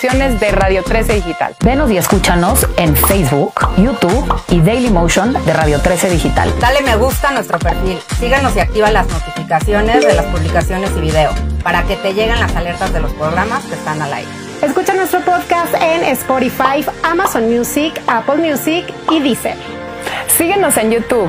de Radio 13 Digital. Venos y escúchanos en Facebook, YouTube y Daily Motion de Radio 13 Digital. Dale me gusta a nuestro perfil. Síganos y activa las notificaciones de las publicaciones y video para que te lleguen las alertas de los programas que están al aire. Escucha nuestro podcast en Spotify, Amazon Music, Apple Music y Deezer. Síguenos en YouTube.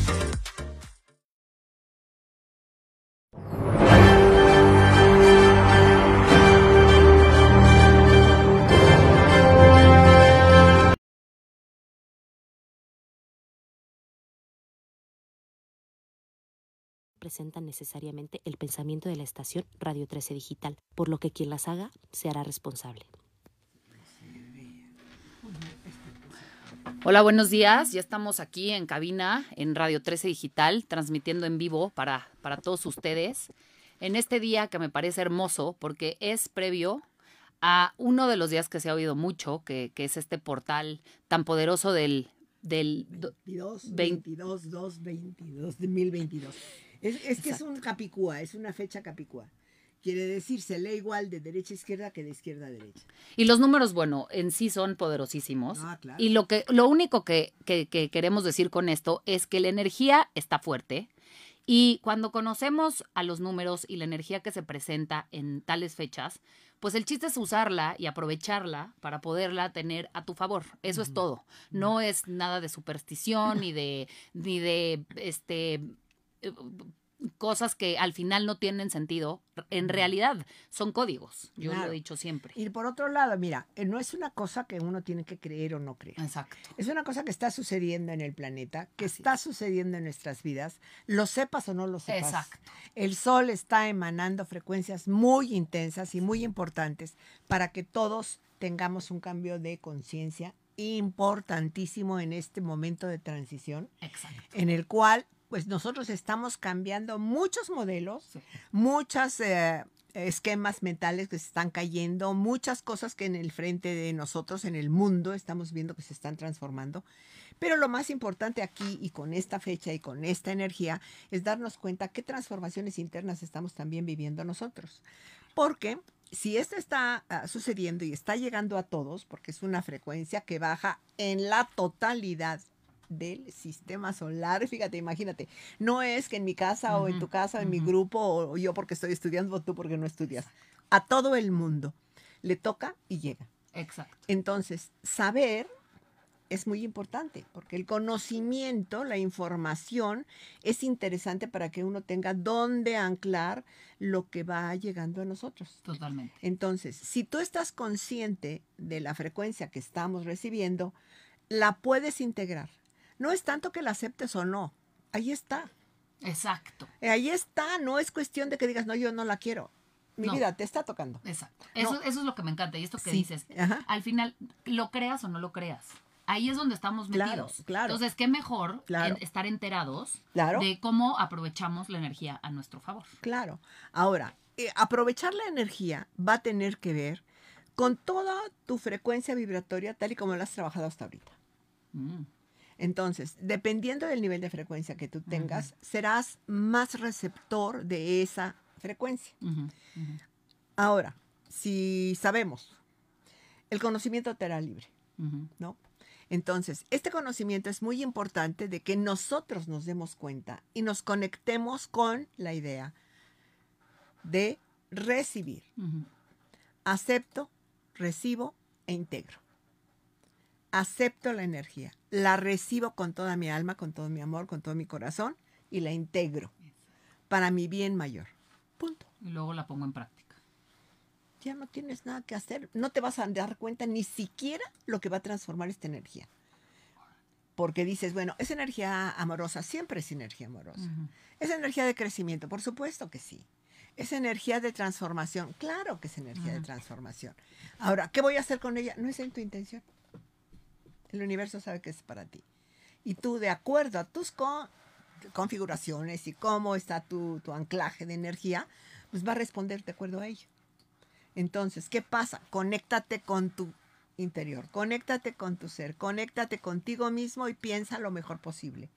Presentan necesariamente el pensamiento de la estación Radio 13 Digital, por lo que quien las haga se hará responsable. Hola, buenos días. Ya estamos aquí en cabina en Radio 13 Digital, transmitiendo en vivo para, para todos ustedes en este día que me parece hermoso porque es previo a uno de los días que se ha oído mucho, que, que es este portal tan poderoso del... del 22, 22, 2, 22, 2022. Es, es que es un capicúa, es una fecha capicúa. Quiere decir, se lee igual de derecha a izquierda que de izquierda a derecha. Y los números, bueno, en sí son poderosísimos. Ah, claro. Y lo, que, lo único que, que, que queremos decir con esto es que la energía está fuerte. Y cuando conocemos a los números y la energía que se presenta en tales fechas, pues el chiste es usarla y aprovecharla para poderla tener a tu favor. Eso es todo. No es nada de superstición ni de ni de este cosas que al final no tienen sentido. En realidad son códigos. Yo lo he dicho siempre. Y por otro lado, mira, eh, no es una cosa que uno tiene que creer o no creer. Exacto. Es una cosa que está sucediendo en el planeta, que Así está es. sucediendo en nuestras vidas, lo sepas o no lo sepas. Exacto. El sol está emanando frecuencias muy intensas y muy importantes para que todos tengamos un cambio de conciencia importantísimo en este momento de transición, Exacto. en el cual pues nosotros estamos cambiando muchos modelos, Sí. muchos eh, esquemas mentales que se están cayendo, muchas cosas que en el frente de nosotros, en el mundo, estamos viendo que se están transformando. Pero lo más importante aquí y con esta fecha y con esta energía es darnos cuenta qué transformaciones internas estamos también viviendo nosotros. Porque si esto está ah, sucediendo y está llegando a todos, porque es una frecuencia que baja en la totalidad del sistema solar, fíjate, imagínate, no es que en mi casa o en tu casa o en mi grupo o yo porque estoy estudiando o tú porque no estudias, a todo el mundo le toca y llega. Exacto. Entonces, saber es muy importante, porque el conocimiento, la información, es interesante para que uno tenga dónde anclar lo que va llegando a nosotros. Totalmente. Entonces, si tú estás consciente de la frecuencia que estamos recibiendo, la puedes integrar. No es tanto que la aceptes o no, ahí está. Exacto. Eh, Ahí está, no es cuestión de que digas, no, yo no la quiero. Mi No. vida te está tocando. Exacto. Eso, eso es lo que me encanta. Y esto que Sí, dices, ajá. al final, lo creas o no lo creas. Ahí es donde estamos metidos. claro. Entonces, qué mejor Claro. en- estar enterados de cómo aprovechamos la energía a nuestro favor. Claro. Ahora, eh, aprovechar la energía va a tener que ver con toda tu frecuencia vibratoria tal y como la has trabajado hasta ahorita. Mm. Entonces, dependiendo del nivel de frecuencia que tú tengas, serás más receptor de esa frecuencia. Ahora, si sabemos, el conocimiento te hará libre. ¿no? Entonces, este conocimiento es muy importante de que nosotros nos demos cuenta y nos conectemos con la idea de recibir. Acepto, recibo e integro. Acepto la energía, la recibo con toda mi alma, con todo mi amor, con todo mi corazón y la integro para mi bien mayor. Punto. Y luego la pongo en práctica. Ya no tienes nada que hacer. No te vas a dar cuenta ni siquiera lo que va a transformar esta energía. Porque dices, bueno, es energía amorosa, siempre es energía amorosa. Ujú. Es energía de crecimiento, por supuesto que sí. Es energía de transformación, claro que es energía de Ujú. transformación. Ahora, ¿qué voy a hacer con ella? No es en tu intención. El universo sabe que es para ti. Y tú, de acuerdo a tus co- configuraciones y cómo está tu, tu anclaje de energía, pues va a responder de acuerdo a ello. Entonces, ¿qué pasa? Conéctate con tu interior, conéctate con tu ser, conéctate contigo mismo y piensa lo mejor posible.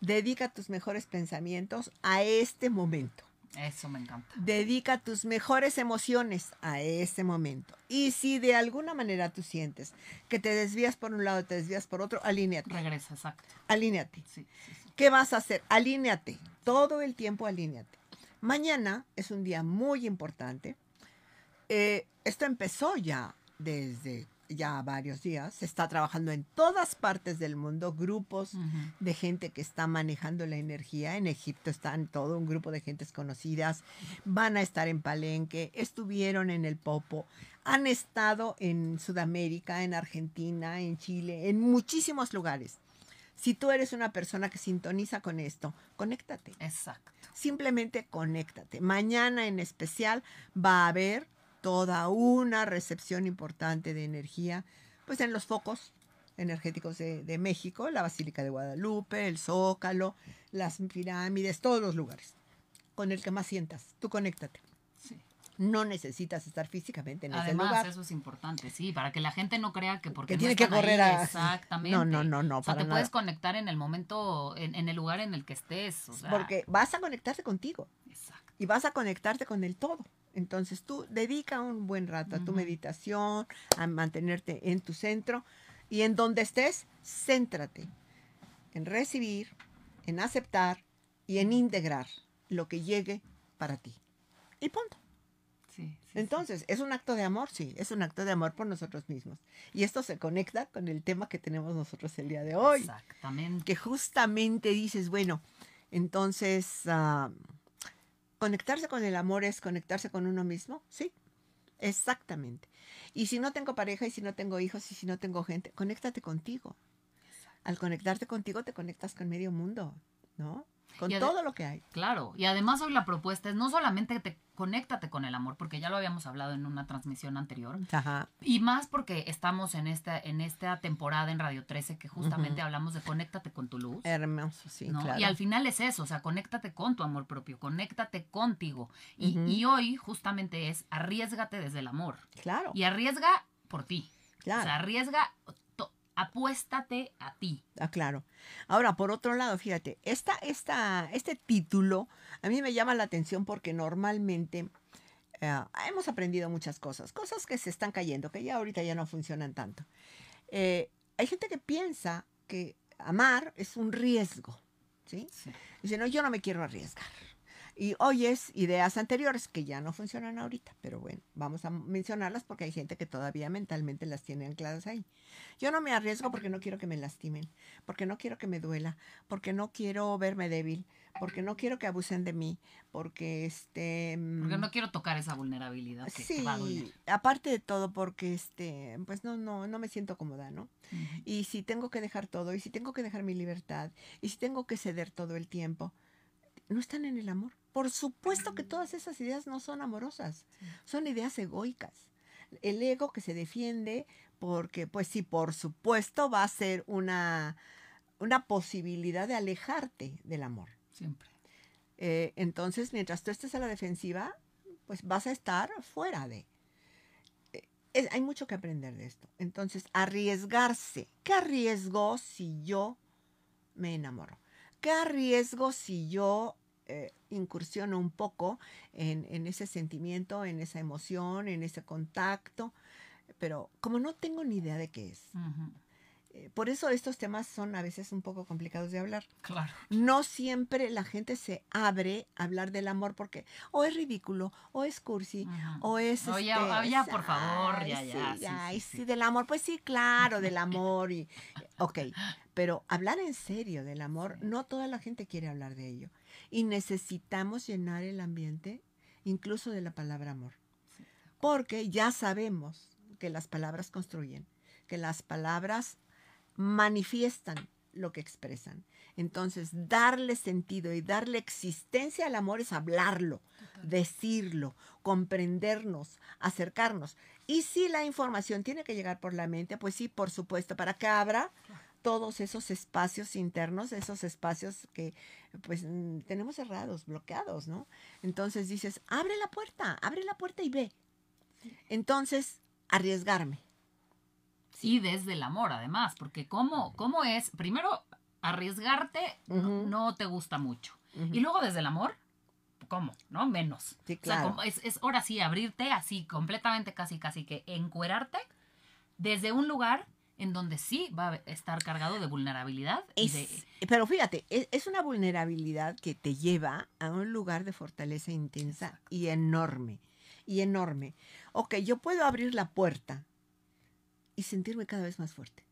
Dedica tus mejores pensamientos a este momento. Eso me encanta. Dedica tus mejores emociones a ese momento. Y si de alguna manera tú sientes que te desvías por un lado, te desvías por otro, alíneate. Regresa, exacto. Alíneate. Sí, sí, sí. ¿Qué vas a hacer? Alíneate. Todo el tiempo alíneate. Mañana es un día muy importante. Eh, esto empezó ya desde ya varios días. Se está trabajando en todas partes del mundo, grupos de gente que está manejando la energía. En Egipto están todo un grupo de gentes conocidas. Van a estar en Palenque, estuvieron en el Popo, han estado en Sudamérica, en Argentina, en Chile, en muchísimos lugares. Si tú eres una persona que sintoniza con esto, conéctate. Exacto. Simplemente conéctate. Mañana en especial va a haber toda una recepción importante de energía, pues en los focos energéticos de, de México, la Basílica de Guadalupe, el Zócalo, las pirámides, todos los lugares. Con el que más sientas, tú conéctate. Sí. No necesitas estar físicamente en ese Además, lugar. eso es importante, sí, para que la gente no crea que porque Que no tiene que correr ahí, a- Exactamente. No, no, no, no, O sea, para te puedes conectar en el momento, en, en el lugar en el que estés. o sea, Porque vas a conectarte contigo. Exacto. y vas a conectarte con el todo. Entonces tú dedica un buen rato a tu meditación, a mantenerte en tu centro y en donde estés, céntrate en recibir, en aceptar y en integrar lo que llegue para ti. Y punto. Sí, sí, sí. Entonces, ¿es un acto de amor? Sí, es un acto de amor por nosotros mismos. Y esto se conecta con el tema que tenemos nosotros el día de hoy Exactamente. que justamente dices, bueno, entonces, ah, conectarse con el amor es conectarse con uno mismo, sí, exactamente. Y si no tengo pareja y si no tengo hijos y si no tengo gente, conéctate contigo. Al conectarte contigo te conectas con medio mundo, ¿no? Con todo lo que hay. Claro, y además hoy la propuesta es no solamente te conéctate con el amor, porque ya lo habíamos hablado en una transmisión anterior, Ajá. y más porque estamos en esta, en esta temporada en Radio 13 que justamente hablamos de conéctate con tu luz. Hermoso, sí, ¿no? claro. Y al final es eso, o sea, conéctate con tu amor propio, conéctate contigo. Y, y hoy justamente es arriesgate desde el amor. Claro, Y arriesga por ti. claro. O sea, arriesga, apuéstate a ti. Ah, claro. Ahora, por otro lado, fíjate, esta, esta, este título a mí me llama la atención porque normalmente eh, hemos aprendido muchas cosas, cosas que se están cayendo, que ya ahorita ya no funcionan tanto. Eh, hay gente que piensa que amar es un riesgo, ¿sí? Sí. Dice, no, yo no me quiero arriesgar. Y oyes ideas anteriores que ya no funcionan ahorita, pero bueno, vamos a mencionarlas porque hay gente que todavía mentalmente las tiene ancladas ahí. Yo no me arriesgo porque no quiero que me lastimen, porque no quiero que me duela, porque no quiero verme débil, porque no quiero que abusen de mí, porque este... Porque mm, no quiero tocar esa vulnerabilidad que, Sí, va a doler. aparte de todo porque este, pues no, no, no me siento cómoda, ¿no? Y si tengo que dejar todo, y si tengo que dejar mi libertad, y si tengo que ceder todo el tiempo, no están en el amor. Por supuesto que todas esas ideas no son amorosas, son ideas egoicas. El ego que se defiende porque, pues sí, por supuesto va a ser una, una posibilidad de alejarte del amor. Siempre. Eh, entonces, mientras tú estés a la defensiva, pues vas a estar fuera de. Eh, es- hay mucho que aprender de esto. Entonces, arriesgarse. ¿Qué arriesgo si yo me enamoro? ¿Qué arriesgo si yo eh, incursiono un poco en, en ese sentimiento, en esa emoción, en ese contacto? Pero como no tengo ni idea de qué es. Eh, por eso estos temas son a veces un poco complicados de hablar Claro. no siempre la gente se abre a hablar del amor porque o es ridículo, o es cursi, o es... No, ya- este, ah, ya, por favor, ay, ya, ya, sí, sí, ay, sí, sí, sí. del amor, pues sí, claro, del amor y... Ok, pero hablar en serio del amor, no toda la gente quiere hablar de ello. Y necesitamos llenar el ambiente incluso de la palabra amor. Porque ya sabemos que las palabras construyen, que las palabras manifiestan lo que expresan. Entonces, darle sentido y darle existencia al amor es hablarlo, decirlo, comprendernos, acercarnos. Y si la información tiene que llegar por la mente, pues sí, por supuesto, para que abra todos esos espacios internos, esos espacios que pues mm, tenemos cerrados, bloqueados, ¿no? Entonces dices, abre la puerta, abre la puerta y ve. Entonces, arriesgarme. Y desde el amor, además, porque ¿cómo, cómo es? Primero, arriesgarte no- te gusta mucho. Y luego desde el amor, ¿cómo? ¿No? Menos. Sí, O sea, claro. como es, es ahora sí abrirte así, completamente, casi, casi que encuerarte desde un lugar en donde sí va a estar cargado de vulnerabilidad. y de, pero fíjate, es, es una vulnerabilidad que te lleva a un lugar de fortaleza intensa y enorme, y enorme. Ok, yo puedo abrir la puerta y sentirme cada vez más fuerte,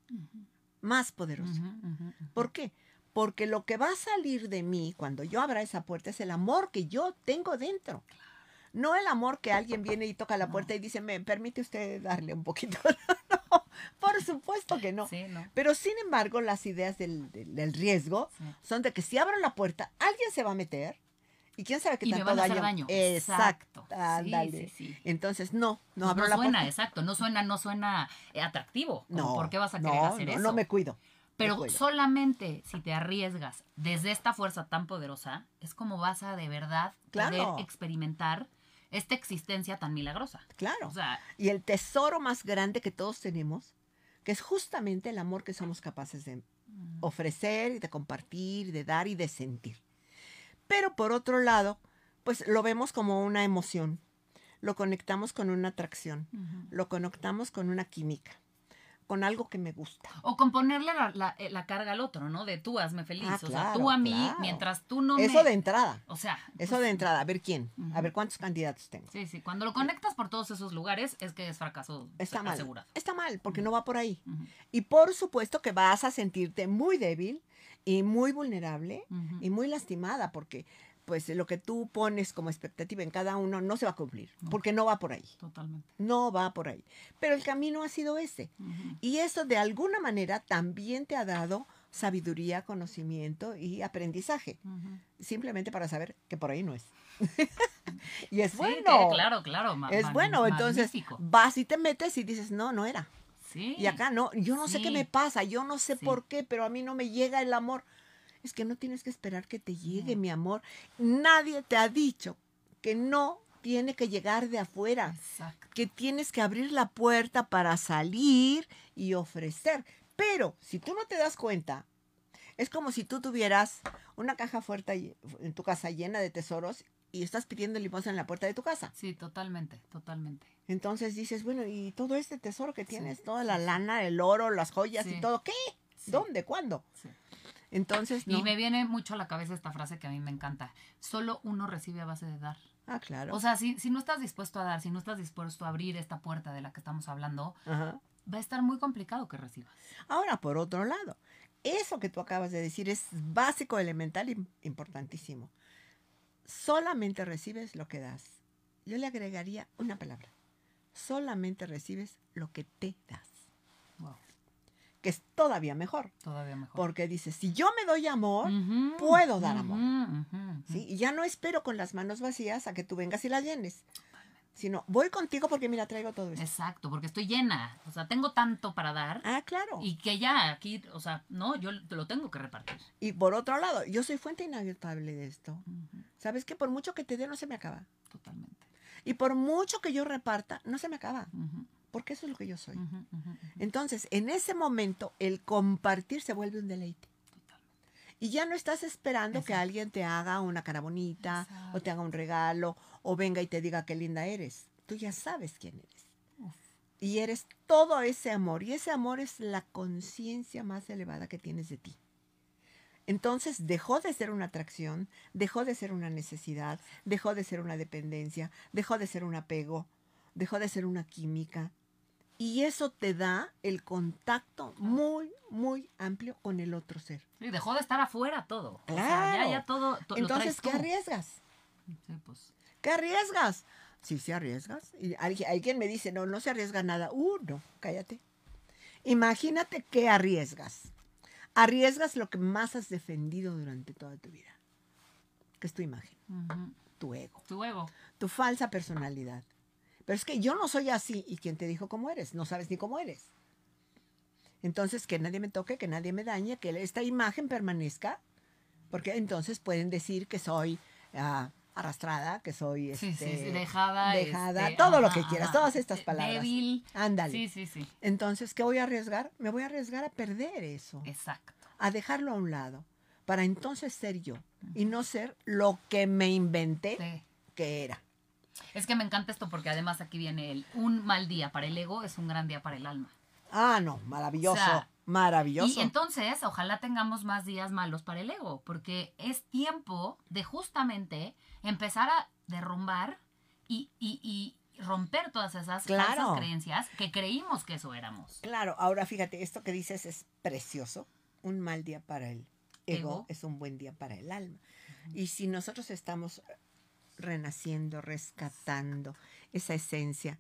más ujú. ¿Por qué? Porque lo que va a salir de mí cuando yo abra esa puerta es el amor que yo tengo dentro. No el amor que alguien viene y toca la puerta y dice, ¿me permite usted darle un poquito? por supuesto que no. Sí, ¿no? Pero sin embargo, las ideas del, del- del riesgo Sí. son de que si abro la puerta, alguien se va a meter y quién sabe qué Y me tanto van a hacer daño. daño. Exacto. Ándale. sí. Entonces, no, no Pues abro no la suena, puerta. exacto, no suena, no suena eh, atractivo. No. ¿Por qué vas a querer hacer eso? No me cuido. me Pero solamente si te arriesgas desde esta fuerza tan poderosa, es como vas a de verdad Claro. poder experimentar esta existencia tan milagrosa. Claro. O sea, y el tesoro más grande que todos tenemos, que es justamente el amor que somos capaces de ofrecer y de compartir, de dar y de sentir. Pero por otro lado, pues lo vemos como una emoción, lo conectamos con una atracción, lo conectamos con una química, con algo que me gusta. o con ponerle la, la- eh, la carga al otro, ¿no? De tú hazme feliz. Ah, o sea, tú a mí, claro. mientras tú no Eso me... de entrada, O sea... eso pues, de entrada, a ver quién, a ver cuántos candidatos tengo. Sí, sí. Cuando lo conectas por todos esos lugares, es que es fracaso Está mal. asegurado. Está mal, porque no va por ahí. Y por supuesto que vas a sentirte muy débil y muy vulnerable y muy lastimada porque pues lo que tú pones como expectativa en cada uno no se va a cumplir, No. porque no va por ahí. Totalmente. No va por ahí. Pero el camino ha sido ese. Y eso de alguna manera también te ha dado sabiduría, conocimiento y aprendizaje, simplemente para saber que por ahí no es. y es Sí, bueno. que- claro, claro. ma- Es bueno, entonces vas y te metes y dices, no, no era. Sí. Y acá no, yo no sé qué me pasa, yo no sé por qué, pero a mí no me llega el amor. Es que no tienes que esperar que te llegue, mi amor. Nadie te ha dicho que no tiene que llegar de afuera, Exacto. que tienes que abrir la puerta para salir y ofrecer. Pero si tú no te das cuenta, es como si tú tuvieras una caja fuerte en tu casa llena de tesoros y estás pidiendo limosna en la puerta de tu casa. Sí, totalmente, totalmente. Entonces dices, bueno, y todo este tesoro que Sí, tienes, toda la lana, el oro, las joyas Sí. y todo, ¿qué? Sí. ¿Dónde? ¿Cuándo? Entonces, no. Y me viene mucho a la cabeza esta frase que a mí me encanta. Solo uno recibe a base de dar. Ah, claro. O sea, si, si no estás dispuesto a dar, si no estás dispuesto a abrir esta puerta de la que estamos hablando, Ajá. va a estar muy complicado que recibas. Ahora, por otro lado, eso que tú acabas de decir es básico, elemental y importantísimo. Solamente recibes lo que das. Yo le agregaría una palabra. Solamente recibes lo que te das. Wow. Que es todavía mejor. Todavía mejor. Porque dices, si yo me doy amor, puedo dar amor. ¿sí? Y ya no espero con las manos vacías a que tú vengas y la llenes. Sino, voy contigo porque mira, traigo todo esto. Exacto, porque estoy llena. O sea, tengo tanto para dar. Ah, claro. Y, Y que ya aquí, o sea, no, yo te lo tengo que repartir. por otro lado, yo soy fuente inagotable de esto. ¿Sabes que Por mucho que te dé, no se me acaba. Totalmente. Y por mucho que yo reparta, no se me acaba. Porque eso es lo que yo soy. Entonces, en ese momento, el compartir se vuelve un deleite. Y ya no estás esperando que alguien te haga una cara bonita, o te haga un regalo, o venga y te diga qué linda eres. Tú ya sabes quién eres. Uf. Y eres todo ese amor. Y ese amor es la conciencia más elevada que tienes de ti. Entonces dejó de ser una atracción, dejó de ser una necesidad, dejó de ser una dependencia, dejó de ser un apego, dejó de ser una química. Y eso te da el contacto muy, muy amplio con el otro ser. Sí, dejó de estar afuera todo. O sea, Claro. ya, ya todo. to- Entonces, ¿qué tú. arriesgas? Sí, pues. ¿Qué arriesgas? Sí, sí arriesgas. Y alguien, me dice, no, no se arriesga nada. Uh, no, cállate. Imagínate que arriesgas. Arriesgas lo que más has defendido durante toda tu vida, que es tu imagen, tu ego, Tu ego. tu falsa personalidad. Pero es que yo no soy así. ¿Y quién te dijo cómo eres? No sabes ni cómo eres. Entonces, que nadie me toque, que nadie me dañe, que esta imagen permanezca, porque entonces pueden decir que soy ah, arrastrada, que soy sí, este, sí, dejada. dejada, este, todo lo que quieras, ajá. todas estas palabras. Débil. Ándale. Sí, sí, sí. Entonces, ¿qué voy a arriesgar? Me voy a arriesgar a perder eso, Exacto. a dejarlo a un lado, para entonces ser yo y no ser lo que me inventé Sí. que era. Es que me encanta esto porque además aquí viene el un mal día para el ego es un gran día para el alma. Ah, no, maravilloso, O sea, maravilloso. Y entonces, ojalá tengamos más días malos para el ego, porque es tiempo de justamente empezar a derrumbar y, y- y romper todas esas Claro. falsas creencias que creímos que eso éramos. Claro, ahora fíjate, esto que dices es precioso. Un mal día para el ego, Ego. es un buen día para el alma. Y si nosotros estamos renaciendo, rescatando esa esencia,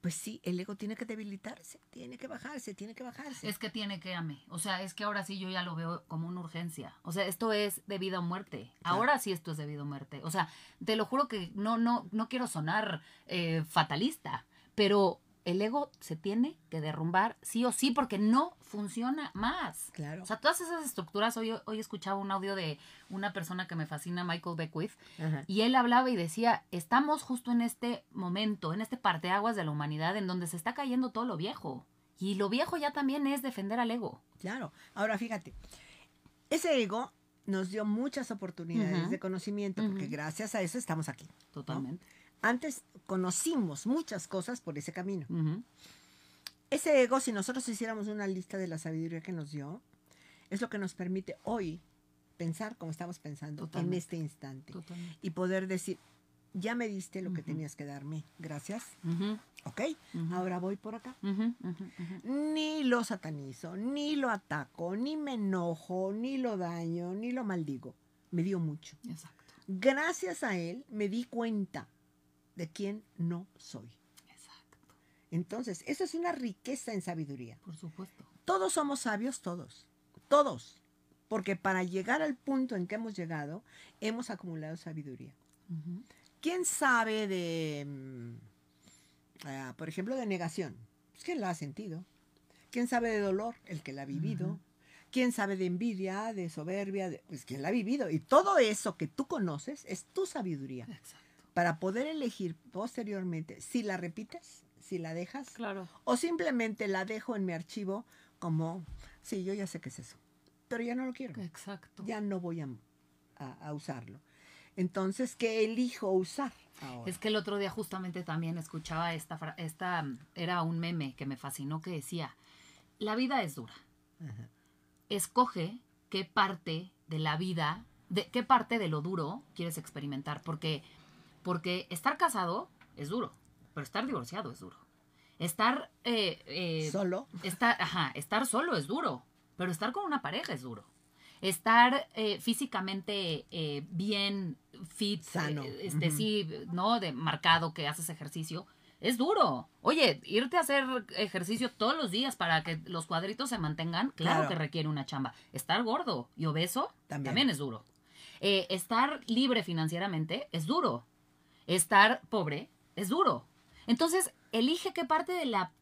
pues sí, el ego tiene que debilitarse, tiene que bajarse, tiene que bajarse. Es que tiene que ame. O sea, es que ahora sí yo ya lo veo como una urgencia. O sea, esto es de vida o muerte. Ahora sí esto es de vida o muerte. O sea, te lo juro que no, no, no quiero sonar eh, fatalista, pero el ego se tiene que derrumbar sí o sí porque no funciona más. Claro. O sea, todas esas estructuras, hoy, hoy escuchaba un audio de una persona que me fascina, Michael Beckwith, Ajá. y él hablaba y decía, estamos justo en este momento, en este parteaguas de la humanidad en donde se está cayendo todo lo viejo. Y lo viejo ya también es defender al ego. Claro. Ahora fíjate, ese ego nos dio muchas oportunidades de conocimiento, porque gracias a eso estamos aquí. Totalmente. Antes conocimos muchas cosas por ese camino. Ese ego, si nosotros hiciéramos una lista de la sabiduría que nos dio, es lo que nos permite hoy pensar como estamos pensando Totalmente. en este instante. Totalmente. Y poder decir, ya me diste lo que tenías que darme, gracias, ¿ok? Ahora voy por acá. Ni lo satanizo, ni lo ataco, ni me enojo, ni lo daño, ni lo maldigo. Me dio mucho. Exacto. Gracias a él me di cuenta de quién no soy. Exacto. Entonces, eso es una riqueza en sabiduría. Por supuesto. Todos somos sabios, todos. Todos. Porque para llegar al punto en que hemos llegado, hemos acumulado sabiduría. ¿Quién sabe de, mm, ah, por ejemplo, de negación? Pues ¿quién la ha sentido? ¿Quién sabe de dolor? El que la ha vivido. ¿Quién sabe de envidia, de soberbia? De- pues ¿quién la ha vivido? Y todo eso que tú conoces es tu sabiduría. Exacto. Para poder elegir posteriormente si la repites, si la dejas, Claro. o simplemente la dejo en mi archivo como, sí, yo ya sé qué es eso, pero ya no lo quiero, Exacto. ya no voy a, a- a usarlo. Entonces, ¿qué elijo usar ahora? Es que el otro día justamente también escuchaba esta, esta, era un meme que me fascinó que decía, la vida es dura. Ajá. Escoge qué parte de la vida, de qué parte de lo duro quieres experimentar, porque, porque estar casado es duro, pero estar divorciado es duro. Estar, eh, eh, Solo, estar, ajá, estar solo es duro, pero estar con una pareja es duro. Estar eh, físicamente eh, bien, fit, Sano. eh, este, Ujú. sí, ¿no? De marcado que haces ejercicio, es duro. Oye, irte a hacer ejercicio todos los días para que los cuadritos se mantengan, claro, Claro. que requiere una chamba. Estar gordo y obeso También. también, es duro. Eh, estar libre financieramente es duro. Estar pobre es duro. Entonces, elige qué parte de la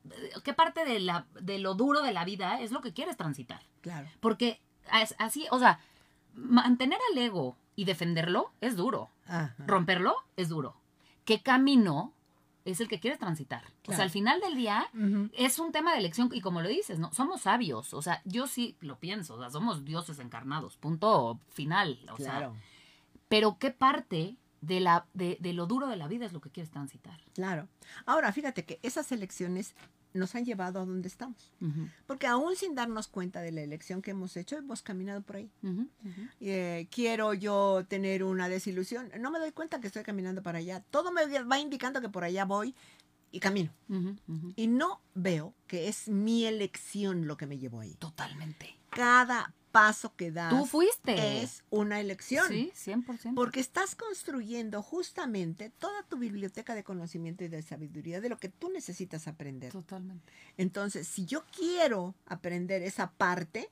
qué parte de la de lo duro de la vida es lo que quieres transitar. claro. Porque así, o sea, mantener al ego y defenderlo es duro. Ajá. Romperlo es duro. ¿Qué camino es el que quieres transitar? O sea, al final del día es un tema de elección y como lo dices, ¿no? Somos sabios, o sea, yo sí lo pienso, o sea, somos dioses encarnados, punto final, o Claro, sea, pero ¿qué parte de la de, de lo duro de la vida es lo que quieres transitar? claro. Ahora, fíjate que esas elecciones nos han llevado a donde estamos. Porque aún sin darnos cuenta de la elección que hemos hecho, hemos caminado por ahí. Eh, quiero yo tener una desilusión, no me doy cuenta que estoy caminando para allá. Todo me va indicando que por allá voy y camino. Y no veo que es mi elección lo que me llevó ahí. Totalmente. Cada paso que das Tú fuiste. es una elección. Sí, 100%. Porque estás construyendo justamente toda tu biblioteca de conocimiento y de sabiduría de lo que tú necesitas aprender. Totalmente. Entonces, si yo quiero aprender esa parte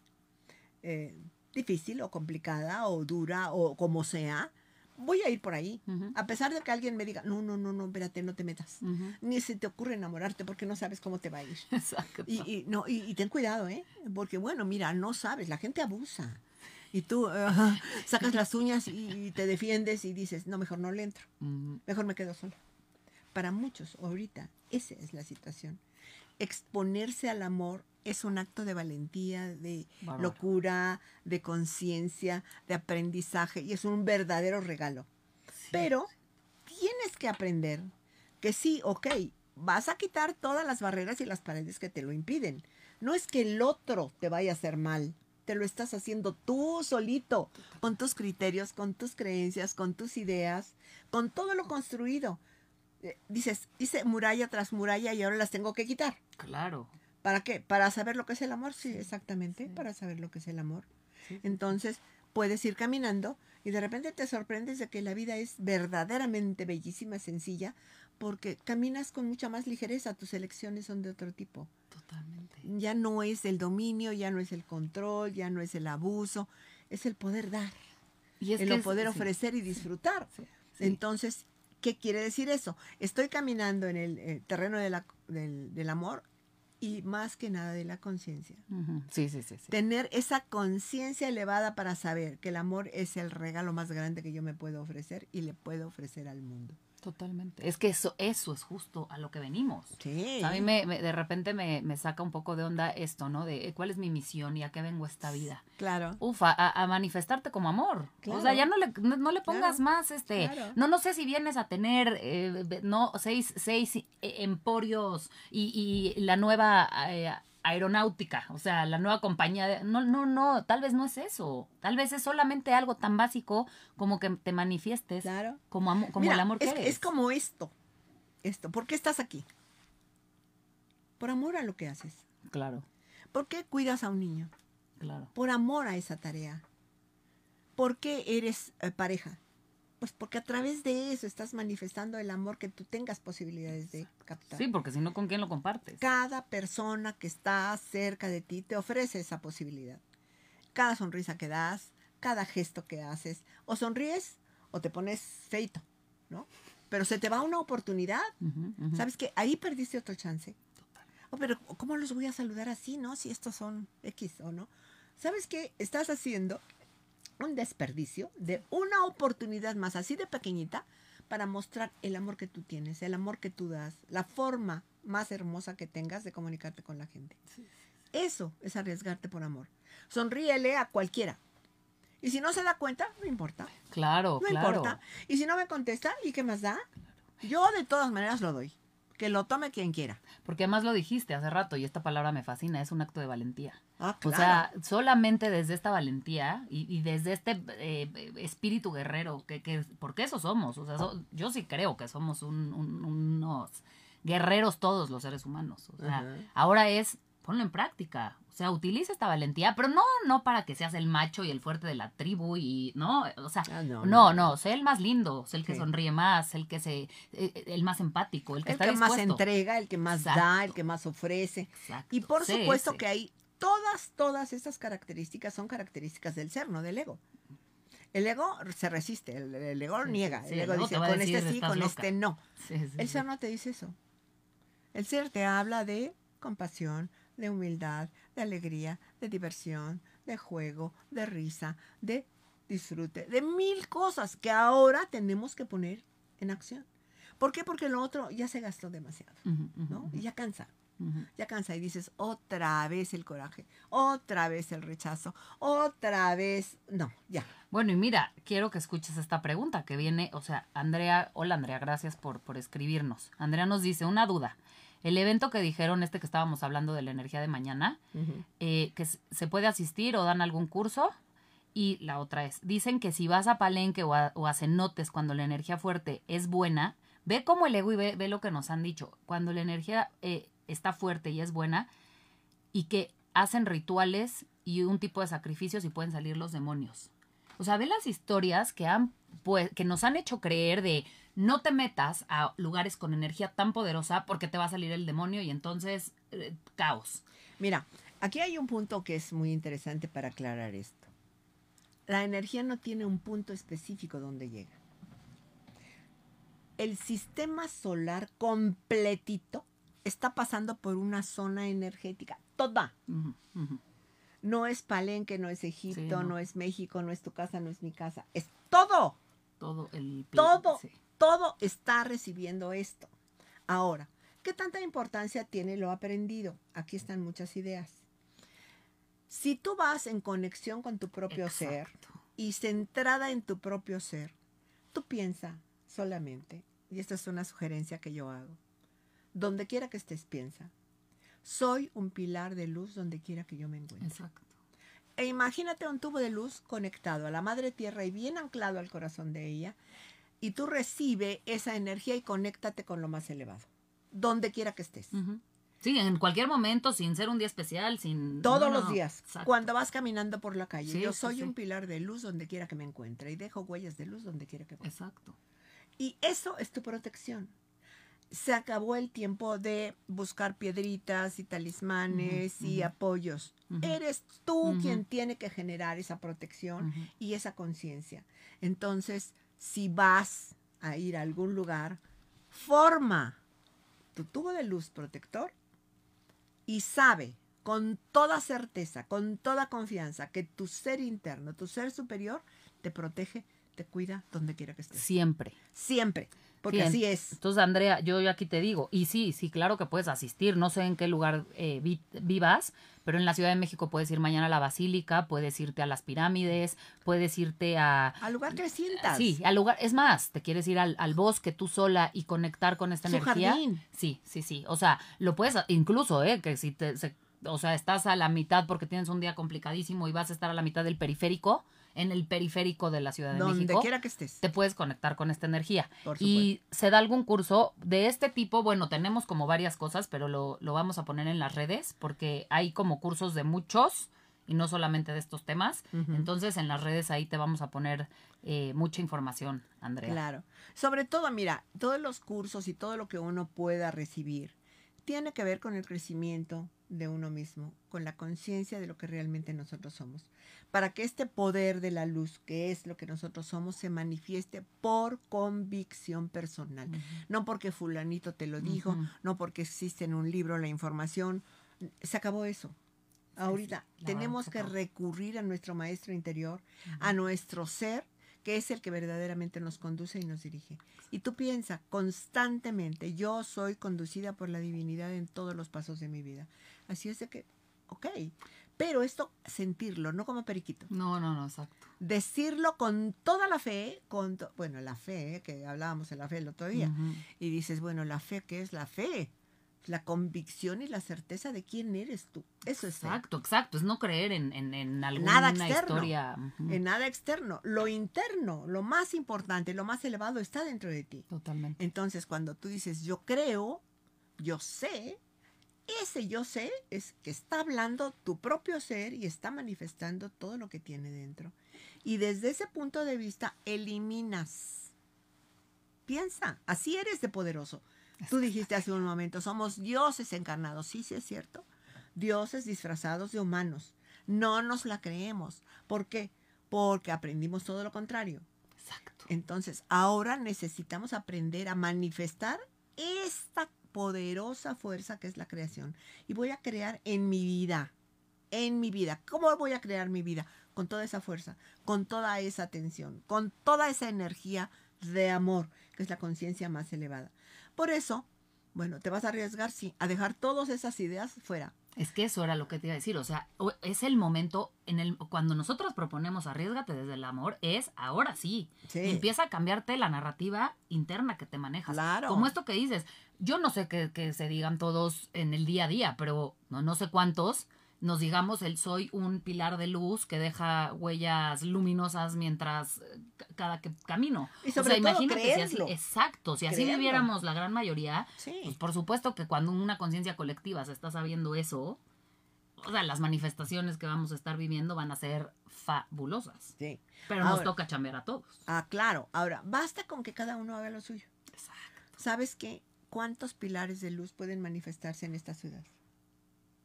eh, difícil o complicada o dura o como sea, voy a ir por ahí. A pesar de que alguien me diga, no, no, no, no, espérate, no te metas. Ni se te ocurre enamorarte porque no sabes cómo te va a ir. Exacto. Y, y, no, y, y ten cuidado, ¿eh? Porque bueno, mira, no sabes, la gente abusa. Y tú sacas las uñas y, y te defiendes y dices, no, mejor no le entro, mejor me quedo sola. Para muchos, ahorita, esa es la situación. Exponerse al amor es un acto de valentía, de Bárbaro. locura, de conciencia, de aprendizaje y es un verdadero regalo. Pero tienes que aprender que sí, ok, vas a quitar todas las barreras y las paredes que te lo impiden. No es que el otro te vaya a hacer mal, te lo estás haciendo tú solito, con tus criterios, con tus creencias, con tus ideas, con todo lo construido. Eh, Dices, hice muralla tras muralla y ahora las tengo que quitar. Claro. ¿Para qué? ¿Para saber lo que es el amor? Sí, exactamente, para saber lo que es el amor. Entonces, puedes ir caminando y de repente te sorprendes de que la vida es verdaderamente bellísima, sencilla, porque caminas con mucha más ligereza, tus elecciones son de otro tipo. Totalmente. Ya no es el dominio, ya no es el control, ya no es el abuso, es el poder dar, Y es el que es- poder sí. ofrecer y disfrutar. sí. Entonces, ¿qué quiere decir eso? Estoy caminando en el eh, terreno de la- del, del amor y más que nada de la conciencia. Sí, sí. sí. Tener esa conciencia elevada para saber que el amor es el regalo más grande que yo me puedo ofrecer y le puedo ofrecer al mundo. Totalmente. Es que eso, eso es justo a lo que venimos. Sí. A mí me, me- de repente me, me saca un poco de onda esto, ¿no? De eh, cuál es mi misión y a qué vengo a esta vida. Claro. Ufa, a, a manifestarte como amor. Claro. O sea, ya no le, no, no le pongas Claro. más, este, Claro. no, no sé si vienes a tener, eh, no, seis, seis eh, emporios y, y la nueva eh, aeronáutica, o sea, la nueva compañía, de- no, no, no, tal vez no es eso, tal vez es solamente algo tan básico como que te manifiestes Claro. como, amo- como Mira, el amor que es, eres. es como esto. Esto. ¿Por qué estás aquí? Por amor a lo que haces. Claro, ¿Por qué cuidas a un niño? claro. Por amor a esa tarea. ¿Por qué eres eh, pareja? Pues porque a través de eso estás manifestando el amor que tú tengas posibilidades de captar. Sí, porque si no, ¿con quién lo compartes? Cada persona que está cerca de ti te ofrece esa posibilidad. Cada sonrisa que das, cada gesto que haces, o sonríes o te pones feito, ¿no? Pero se te va una oportunidad. Ujú, ujú. ¿Sabes que Ahí perdiste otro chance. Oh, pero ¿cómo los voy a saludar así, no? Si estos son X o no. ¿Sabes qué? Estás haciendo un desperdicio de una oportunidad más así de pequeñita para mostrar el amor que tú tienes, el amor que tú das, la forma más hermosa que tengas de comunicarte con la gente. Eso es arriesgarte por amor. Sonríele a cualquiera. Y si no se da cuenta, no importa. Claro, No claro. importa. Y si no me contesta, ¿y qué más da? Yo de todas maneras lo doy. Que lo tome quien quiera. Porque además lo dijiste hace rato y esta palabra me fascina, es un acto de valentía. Ah, O sea, solamente desde esta valentía y, y desde este eh, espíritu guerrero, que, que, porque eso somos. O sea, so- yo sí creo que somos un- un- unos guerreros todos los seres humanos. O sea, ahora es ponlo en práctica. O sea, utiliza esta valentía, pero no, no para que seas el macho y el fuerte de la tribu y no, o sea, Ah, no, no, no. no, sé el más lindo, sé el que Sí. sonríe más, el que se, eh, el más empático, el que el está que más dispuesto. entrega, el que más da, el que más ofrece. Exacto, Y por supuesto que hay todas, todas estas características son características del ser, no del ego. El ego se resiste, el, el ego Sí, niega. sí, el ego dice, con decir, este sí, "Estás con loca". este no. Sí, El ser no te dice eso. El ser te habla de compasión, de humildad, de alegría, de diversión, de juego, de risa, de disfrute, de mil cosas que ahora tenemos que poner en acción. ¿Por qué? Porque lo otro ya se gastó demasiado, ¿no? Y ya cansa, ya cansa y dices otra vez el coraje, otra vez el rechazo, otra vez, no, ya. Bueno, y mira, quiero que escuches esta pregunta que viene, o sea, Andrea, hola Andrea, gracias por, por escribirnos. Andrea nos dice, una duda, el evento que dijeron, este que estábamos hablando de la energía de mañana, eh, que se puede asistir o dan algún curso. Y la otra es, dicen que si vas a Palenque o a, o a cenotes cuando la energía fuerte es buena, ve como el ego y ve, ve lo que nos han dicho. Cuando la energía eh, está fuerte y es buena, y que hacen rituales y un tipo de sacrificios y pueden salir los demonios. O sea, ve las historias que han pues, que nos han hecho creer de no te metas a lugares con energía tan poderosa porque te va a salir el demonio y entonces eh, caos. Mira, aquí hay un punto que es muy interesante para aclarar esto. La energía no tiene un punto específico donde llega. El sistema solar completito está pasando por una zona energética, toda. No es Palenque, no es Egipto, no. no. es México, no es tu casa, no es mi casa. Es todo, Todo el todo, sí. todo está recibiendo esto. Ahora, ¿qué tanta importancia tiene lo aprendido? Aquí están muchas ideas. Si tú vas en conexión con tu propio ser y centrada en tu propio ser, tú piensa solamente, y esta es una sugerencia que yo hago, donde quiera que estés, piensa, soy un pilar de luz donde quiera que yo me encuentre. Exacto. E imagínate un tubo de luz conectado a la madre tierra y bien anclado al corazón de ella, y tú recibe esa energía y conéctate con lo más elevado, donde quiera que estés. Sí, en cualquier momento, sin ser un día especial, sin... Todos no, los no. días, Exacto. cuando vas caminando por la calle, Sí, yo soy sí. un pilar de luz donde quiera que me encuentre y dejo huellas de luz donde quiera que vaya. Exacto. Y eso es tu protección. Se acabó el tiempo de buscar piedritas y talismanes y apoyos. Eres tú quien tiene que generar esa protección y esa conciencia. Entonces, si vas a ir a algún lugar, forma tu tubo de luz protector y sabe con toda certeza, con toda confianza, que tu ser interno, tu ser superior, te protege, te cuida donde quiera que estés. Siempre. Siempre. Porque así es. Entonces, Andrea, yo, yo aquí te digo, y sí, sí, claro que puedes asistir, no sé en qué lugar eh, vi- vivas, pero en la Ciudad de México puedes ir mañana a la Basílica, puedes irte a las pirámides, puedes irte a... Al lugar que sientas. Sí, al lugar, es más, te quieres ir al, al bosque tú sola y conectar con esta Su energía. jardín. Sí, sí, sí. O sea, lo puedes, incluso, ¿eh? Que si te, se- o sea, estás a la mitad porque tienes un día complicadísimo y vas a estar a la mitad del periférico, en el periférico de la Ciudad de Donde México quiera que estés. te puedes conectar con esta energía. Por y se da algún curso de este tipo, bueno, tenemos como varias cosas, pero lo, lo vamos a poner en las redes porque hay como cursos de muchos y no solamente de estos temas. Entonces en las redes ahí te vamos a poner eh, mucha información, Andrea. Claro. Sobre todo, mira, todos los cursos y todo lo que uno pueda recibir tiene que ver con el crecimiento de uno mismo, con la conciencia de lo que realmente nosotros somos, para que este poder de la luz, que es lo que nosotros somos, se manifieste por convicción personal, no porque fulanito te lo dijo, no porque existe en un libro la información, se acabó eso. Ahorita sí, tenemos que recurrir a nuestro maestro interior, a nuestro ser, que es el que verdaderamente nos conduce y nos dirige. Y tú piensa constantemente, yo soy conducida por la divinidad en todos los pasos de mi vida. Así es de que, ok, pero esto sentirlo, no como periquito. No, no, no, exacto. Decirlo con toda la fe, con to- bueno, la fe, que hablábamos de la fe el otro día, y dices, bueno, la fe, ¿qué es la fe? La convicción y la certeza de quién eres tú. Eso es. Exacto, exacto. Es no creer en, en, en alguna Nada externo. historia. En nada externo. Lo interno, lo más importante, lo más elevado está dentro de ti. Totalmente. Entonces, cuando tú dices yo creo, yo sé, ese yo sé es que está hablando tu propio ser y está manifestando todo lo que tiene dentro. Y desde ese punto de vista, eliminas. Piensa, así eres de poderoso. Tú dijiste hace un momento, somos dioses encarnados. Sí, sí es cierto. Dioses disfrazados de humanos. No nos la creemos. ¿Por qué? Porque aprendimos todo lo contrario. Exacto. Entonces, ahora necesitamos aprender a manifestar esta poderosa fuerza que es la creación. Y voy a crear en mi vida, en mi vida. ¿Cómo voy a crear mi vida? Con toda esa fuerza, con toda esa atención, con toda esa energía de amor, que es la conciencia más elevada. Por eso, bueno, te vas a arriesgar, sí, a dejar todas esas ideas fuera. Es que eso era lo que te iba a decir. O sea, es el momento en el cuando nosotros proponemos arriesgate desde el amor, es ahora sí. Sí. Empieza a cambiarte la narrativa interna que te manejas. Claro. Como esto que dices. Yo no sé que, que se digan todos en el día a día, pero no, no sé cuántos nos digamos el soy un pilar de luz que deja huellas luminosas mientras eh, ca- cada que camino. Y sobre todo, imagínate si así, exacto, si así Creerlo. viviéramos la gran mayoría, Sí. pues por supuesto que cuando una conciencia colectiva se está sabiendo eso, o sea, las manifestaciones que vamos a estar viviendo van a ser fabulosas. Sí. Pero nos toca chambear a todos. Ah, claro. Ahora, basta con que cada uno haga lo suyo. Exacto. ¿Sabes qué? ¿Cuántos pilares de luz pueden manifestarse en esta ciudad?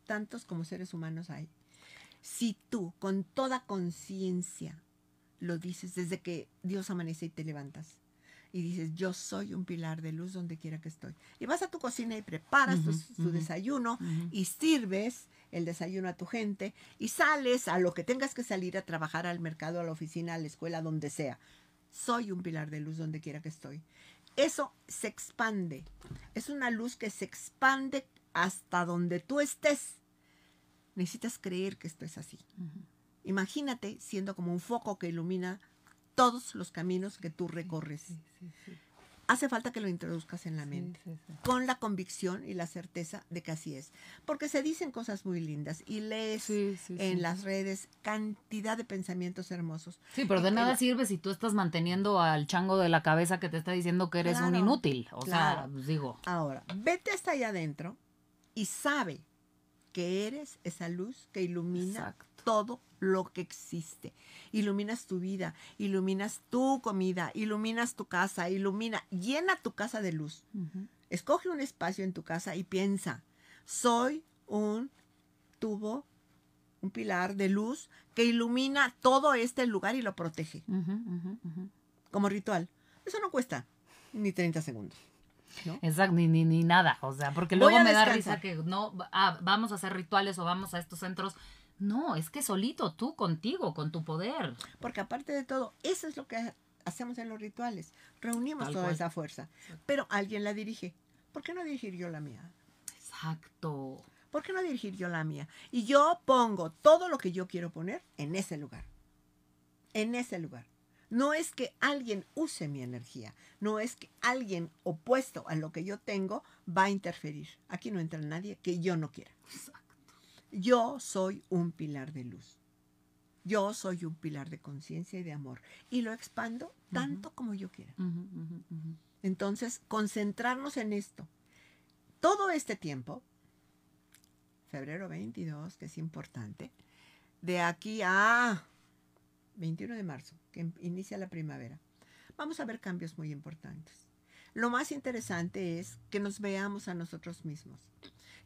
Tantos como seres humanos hay. Si tú, con toda conciencia, lo dices desde que Dios amanece y te levantas, y dices, yo soy un pilar de luz donde quiera que estoy. Y vas a tu cocina y preparas tu- Ujú, tu, desayuno y sirves el desayuno a tu gente y sales a lo que tengas que salir a trabajar al mercado, a la oficina, a la escuela, donde sea. Soy un pilar de luz donde quiera que estoy. Eso se expande. Es una luz que se expande hasta donde tú estés. Necesitas creer que esto es así. Imagínate siendo como un foco que ilumina todos los caminos que tú recorres. Hace falta que lo introduzcas en la mente, con la convicción y la certeza de que así es. Porque se dicen cosas muy lindas y lees en las redes cantidad de pensamientos hermosos. Sí, pero de Y- nada sirve si tú estás manteniendo al chango de la cabeza que te está diciendo que eres un inútil. O sea, claro. pues digo, Ahora, vete hasta allá adentro y sabe que eres esa luz que ilumina Exacto. todo lo que existe. Iluminas tu vida, iluminas tu comida, iluminas tu casa, ilumina, llena tu casa de luz. Escoge un espacio en tu casa y piensa, soy un tubo, un pilar de luz que ilumina todo este lugar y lo protege, como ritual. Eso no cuesta ni 30 segundos. ¿No? Exacto, ni, ni, ni nada. O sea, porque Voy luego me da risa que no, ah, vamos a hacer rituales o vamos a estos centros. No, es que solito, tú contigo, con tu poder. Porque aparte de todo, eso es lo que hacemos en los rituales. Reunimos Tal toda cual. esa fuerza. Pero alguien la dirige. ¿Por qué no dirigir yo la mía? Exacto. ¿Por qué no dirigir yo la mía? Y yo pongo todo lo que yo quiero poner en ese lugar. En ese lugar. No es que alguien use mi energía. No es que alguien opuesto a lo que yo tengo va a interferir. Aquí no entra nadie que yo no quiera. Yo soy un pilar de luz. Yo soy un pilar de conciencia y de amor. Y lo expando tanto como yo quiera. Entonces, concentrarnos en esto. Todo este tiempo, febrero 22, que es importante, de aquí a 21 de marzo, que em- inicia la primavera, vamos a ver cambios muy importantes. Lo más interesante es que nos veamos a nosotros mismos,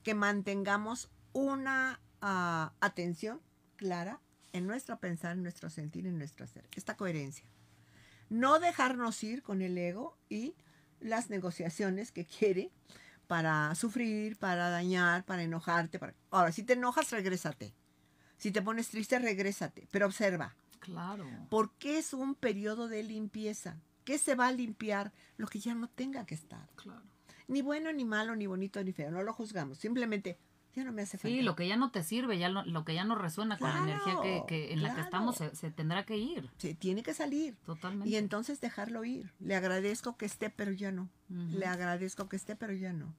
que mantengamos una ah, atención clara en nuestro pensar, en nuestro sentir, en nuestro hacer. Esta coherencia. No dejarnos ir con el ego y las negociaciones que quiere para sufrir, para dañar, para enojarte. Para... Ahora, si te enojas, regrésate. Si te pones triste, regrésate. Pero observa, Claro. porque es un periodo de limpieza. ¿Qué se va a limpiar? Lo que ya no tenga que estar. Claro. Ni bueno, ni malo, ni bonito, ni feo. No lo juzgamos. Simplemente, ya no me hace falta. Sí, lo que ya no te sirve, ya lo, lo que ya no resuena con la energía que, en la que estamos se, se tendrá que ir. Se tiene que salir. Totalmente. Y entonces dejarlo ir. Le agradezco que esté, pero ya no. Le agradezco que esté, pero ya no.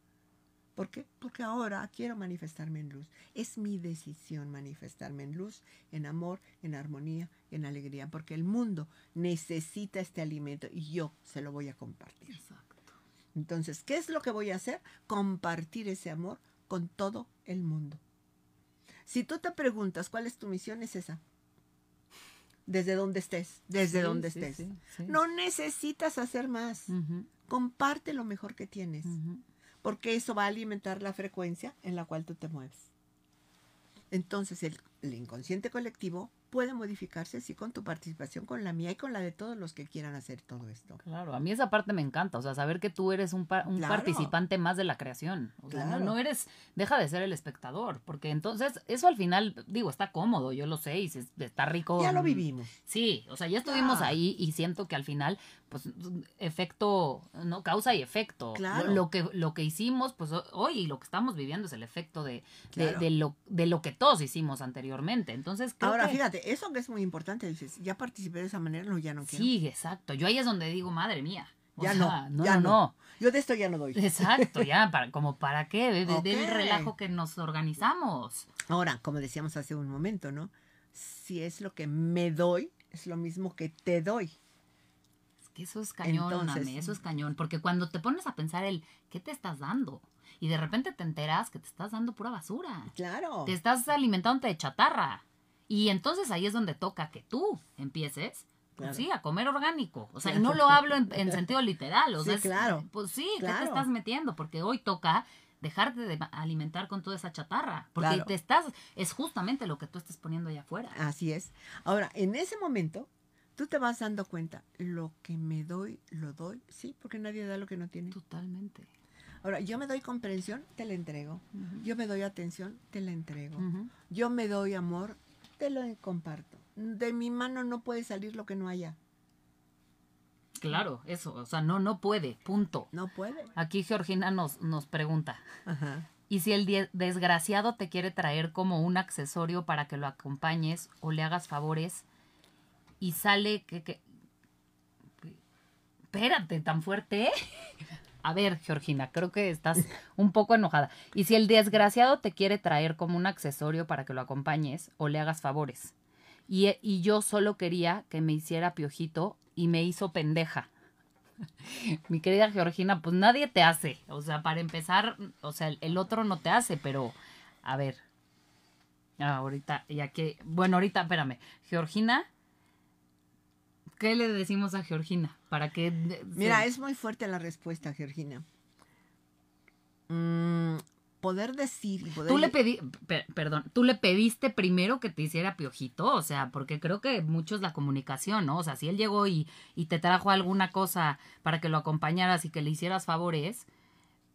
¿Por qué? Porque ahora quiero manifestarme en luz. Es mi decisión manifestarme en luz, en amor, en armonía, en alegría, porque el mundo necesita este alimento y yo se lo voy a compartir. Exacto. Entonces, ¿qué es lo que voy a hacer? Compartir ese amor con todo el mundo. Si tú te preguntas cuál es tu misión, es esa. Desde donde estés, desde Sí, donde sí, estés. sí. No necesitas hacer más. Comparte lo mejor que tienes, porque eso va a alimentar la frecuencia en la cual tú te mueves. Entonces, el, el inconsciente colectivo puede modificarse sí con tu participación, con la mía y con la de todos los que quieran hacer todo esto. Claro, a mí esa parte me encanta, o sea, saber que tú eres un, pa- un Claro. participante más de la creación. O sea, no- no, eres, deja de ser el espectador, porque entonces eso al final, digo, está cómodo, yo lo sé, y se- está rico. Ya lo mm, vivimos. Sí, o sea, ya estuvimos Ya. ahí y siento que al final, pues, efecto, ¿no? Causa y efecto. Claro. Lo, lo que, lo que hicimos, pues, ho- hoy y lo que estamos viviendo es el efecto de, de lo, de lo que todos hicimos anteriormente. Entonces, creo Ahora, que- fíjate, eso que es muy importante, dices, ya participé de esa manera, no, ya no quiero. Sí, exacto. Yo ahí es donde digo, madre mía. O Ya sea, no, no, ya no. Yo de esto ya no doy. Exacto, ya, para, como para qué, de- de- del Ok. relajo que nos organizamos. Ahora, como decíamos hace un momento, ¿no? Si es lo que me doy, es lo mismo que te doy. Es que eso es cañón, Entonces- eso es cañón. Porque cuando te pones a pensar el, ¿qué te estás dando? Y de repente te enteras que te estás dando pura basura. Claro. Te estás alimentándote de chatarra. Y entonces ahí es donde toca que tú empieces, pues Claro. sí, a comer orgánico. O sea, y no lo hablo en, en sentido literal. O Sí, sea, es- claro. Pues sí, ¿qué te estás metiendo? Porque hoy toca dejarte de alimentar con toda esa chatarra. Porque te estás, es justamente lo que tú estás poniendo allá afuera. Así es. Ahora, en ese momento, tú te vas dando cuenta, lo que me doy, lo doy. Sí, porque nadie da lo que no tiene. Totalmente. Ahora, yo me doy comprensión, te la entrego. Yo me doy atención, te la entrego. Yo me doy amor, te lo comparto. De mi mano no puede salir lo que no haya. Claro, eso, o sea, no, no puede, punto. No puede. Aquí Georgina nos, nos pregunta, Ajá. ¿y si el desgraciado te quiere traer como un accesorio para que lo acompañes o le hagas favores y sale que... que... Espérate, tan fuerte. A ver, Georgina, creo que estás un poco enojada. ¿Y si el desgraciado te quiere traer como un accesorio para que lo acompañes o le hagas favores? Y, y yo solo quería que me hiciera piojito y me hizo pendeja. Mi querida Georgina, pues nadie te hace. O sea, para empezar, o sea, el, el otro no te hace, pero a ver. Ah, ahorita, ya que. Bueno, ahorita, espérame. Georgina, ¿qué le decimos a Georgina? Para que. Mira, se- es muy fuerte la respuesta, Georgina. Mm, poder decir y poder... Tú le pedí, per- perdón, tú le pediste primero que te hiciera piojito, o sea, porque creo que mucho es la comunicación, ¿no? O sea, si él llegó y, y te trajo alguna cosa para que lo acompañaras y que le hicieras favores,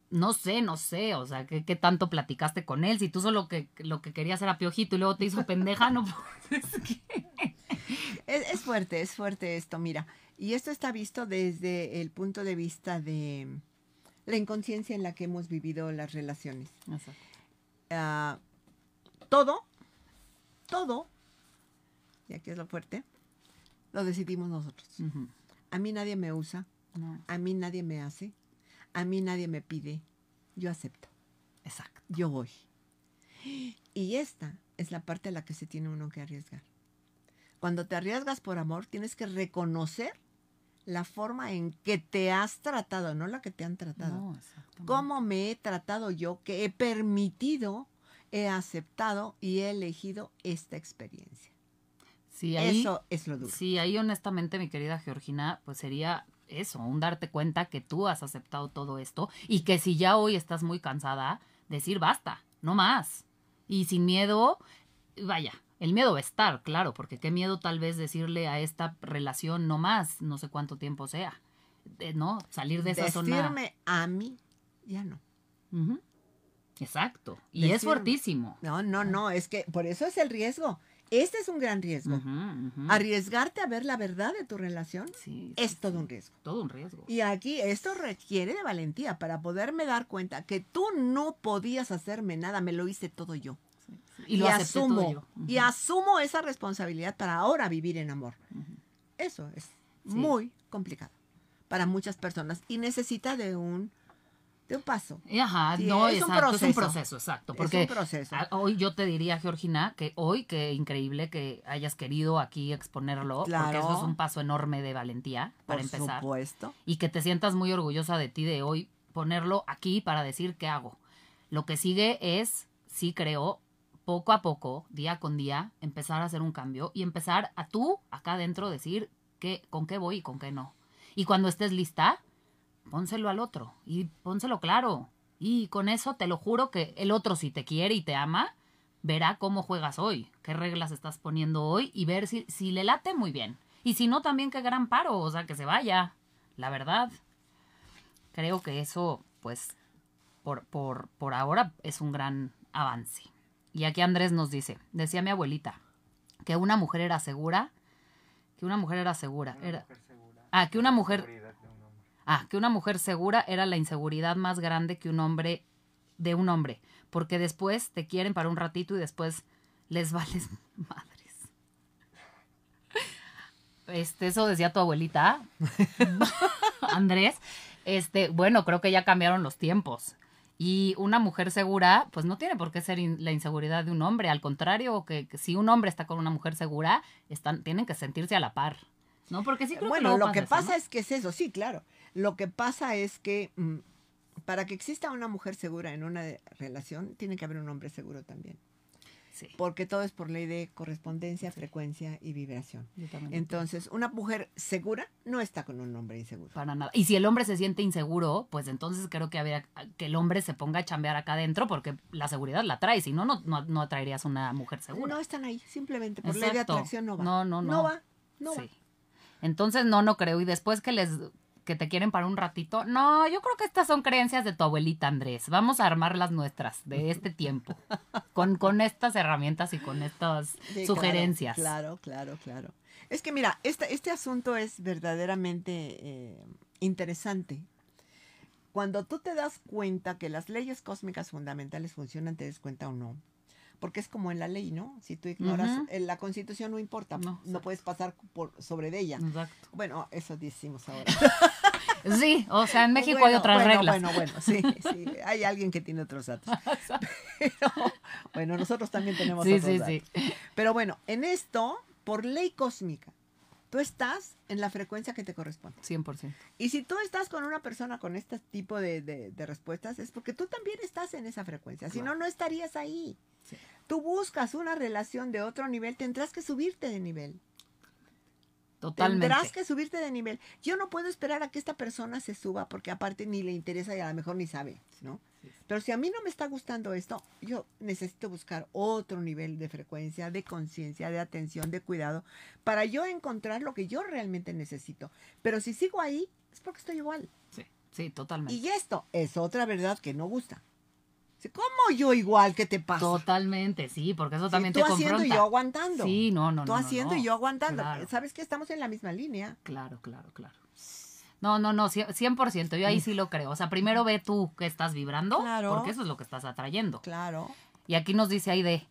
no sé, no sé, o sea, ¿qué, qué tanto platicaste con él? Si tú solo que lo que querías era piojito y luego te hizo pendeja, no pues, es que- Es, es fuerte, es fuerte esto, mira. Y esto está visto desde el punto de vista de la inconsciencia en la que hemos vivido las relaciones. Ah, todo, todo, y aquí es lo fuerte, lo decidimos nosotros. A mí nadie me usa, no, a mí nadie me hace, a mí nadie me pide, yo acepto, exacto. yo voy. Y esta es la parte a la que se tiene uno que arriesgar. Cuando te arriesgas por amor, tienes que reconocer la forma en que te has tratado, no la que te han tratado. No, cómo me he tratado yo, que he permitido, he aceptado y he elegido esta experiencia. Sí, ahí, Eso es lo duro. Sí, ahí honestamente, mi querida Georgina, pues sería eso, un darte cuenta que tú has aceptado todo esto y que si ya hoy estás muy cansada, decir basta, no más. Y sin miedo, vaya, el miedo va a estar, claro, porque qué miedo tal vez decirle a esta relación no más, no sé cuánto tiempo sea, Eh, ¿no? Salir de esa zona. Decirme a mí, ya no. Exacto. Y es Decirme- fuertísimo. No, no, no, es que por eso es el riesgo. Este es un gran riesgo. Arriesgarte a ver la verdad de tu relación Sí, sí, es sí. todo un riesgo. Todo un riesgo. Y aquí esto requiere de valentía para poderme dar cuenta que tú no podías hacerme nada, me lo hice todo yo. Y lo todo asumo, yo. y asumo esa responsabilidad para ahora vivir en amor. Eso es Sí. muy complicado para muchas personas y necesita de un de un paso. Y Ajá, Sí, no, es un exacto, es un proceso. proceso, exacto. Es Porque un proceso. hoy yo te diría, Georgina, que hoy, qué increíble que hayas querido aquí exponerlo, porque Claro. eso es un paso enorme de valentía, para Por empezar. supuesto. Y que te sientas muy orgullosa de ti de hoy ponerlo aquí para decir qué hago. Lo que sigue es, sí creo, poco a poco, día con día, empezar a hacer un cambio y empezar a tú, acá adentro, decir qué, con qué voy y con qué no. Y cuando estés lista, pónselo al otro y pónselo claro. Y con eso te lo juro que el otro, si te quiere y te ama, verá cómo juegas hoy, qué reglas estás poniendo hoy y ver si, si le late muy bien. Y si no, también qué gran paro, o sea, que se vaya. La verdad, creo que eso, pues, por, por, por ahora es un gran avance. Y aquí Andrés nos dice, decía mi abuelita, que una mujer era segura, que una mujer era segura. Era, ah, que una mujer... Ah, que una mujer segura era la inseguridad más grande que un hombre de un hombre, porque después te quieren para un ratito y después les vales madres. Este, eso decía tu abuelita, Andrés. Este, bueno, creo que ya cambiaron los tiempos. Y una mujer segura, pues no tiene por qué ser in- la inseguridad de un hombre. Al contrario, que, que si un hombre está con una mujer segura, están, tienen que sentirse a la par. ¿No? Porque sí creo bueno, que lo que eso, pasa ¿no? es que es eso, sí, claro. Lo que pasa es que mm, para que exista una mujer segura en una relación, tiene que haber un hombre seguro también. Sí, Porque todo es por ley de correspondencia, frecuencia y vibración. Entonces, una mujer segura no está con un hombre inseguro. Para nada. Y si el hombre se siente inseguro, pues entonces creo que habría que el hombre se ponga a chambear acá adentro porque la seguridad la trae. Si no, no, no, no atraerías una mujer segura. No están ahí, simplemente por ley de atracción no va. No, no, no. No va, no va. Sí. Entonces, no, no creo. Y después que les, que te quieren para un ratito. No, yo creo que estas son creencias de tu abuelita Andrés. Vamos a armar las nuestras de este tiempo. con, con estas herramientas y con estas Sí, claro, sugerencias. Claro, claro, claro. Es que mira, este, este asunto es verdaderamente eh, interesante. Cuando tú te das cuenta que las leyes cósmicas fundamentales funcionan, te des cuenta o no. Porque es como en la ley, ¿no? Si tú ignoras la constitución, no importa. No, puedes pasar por, sobre de ella. Exacto. Bueno, eso decimos ahora. Sí, o sea, en México hay otras bueno, reglas. Bueno, bueno, sí, sí. Hay alguien que tiene otros datos. Pero, bueno, nosotros también tenemos Sí, otros sí, datos. sí. Pero bueno, en esto, por ley cósmica, tú estás en la frecuencia que te corresponde. 100%. Y si tú estás con una persona con este tipo de, de- de respuestas, es porque tú también estás en esa frecuencia. Si no, no estarías ahí. Sí. Tú buscas una relación de otro nivel, tendrás que subirte de nivel. Totalmente. Tendrás que subirte de nivel. Yo no puedo esperar a que esta persona se suba porque aparte ni le interesa y a lo mejor ni sabe, ¿no? Pero si a mí no me está gustando esto, yo necesito buscar otro nivel de frecuencia, de conciencia, de atención, de cuidado, para yo encontrar lo que yo realmente necesito. Pero si sigo ahí, es porque estoy igual. Sí, sí, totalmente. Y esto es otra verdad que no gusta. Sí, ¿Cómo yo igual? ¿Qué te pasa? Totalmente, sí, porque eso Sí, también tú te haciendo y yo aguantando. Sí, no, no, Tú no, no, haciendo no. y yo aguantando. Claro. ¿Sabes que estamos en la misma línea? Claro, claro, claro. No, no, no, cien- 100%, yo ahí sí lo creo. O sea, primero ve tú que estás vibrando, Claro. porque eso es lo que estás atrayendo. Claro. Y aquí nos dice Aide,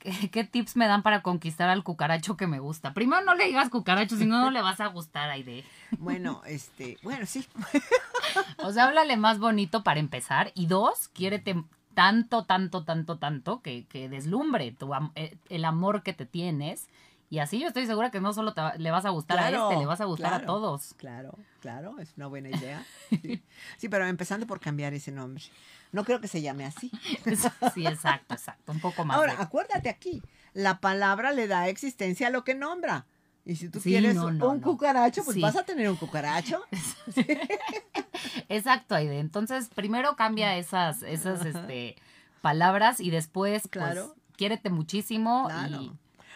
¿qué, qué tips me dan para conquistar al cucaracho que me gusta? Primero no le digas cucaracho, si no, no le vas a gustar, Aide. Bueno, este, bueno, sí. O sea, háblale más bonito para empezar. Y dos, quiérete tanto, tanto, tanto, tanto que, que deslumbre tu, eh, el amor que te tienes. Y así yo estoy segura que no solo te le vas a gustar a este, le vas a gustar a todos. Claro, claro, es una buena idea. Sí. Sí, pero empezando por cambiar ese nombre. No creo que se llame así. Sí, exacto, exacto. Un poco más. Ahora, de- acuérdate aquí, la palabra le da existencia a lo que nombra. Y si tú Sí, quieres no, no, un no. cucaracho, pues Sí. vas a tener un cucaracho. Exacto, Aide. Entonces, primero cambia esas, esas este, palabras y después, Claro. pues, quiérete muchísimo. Claro. Y,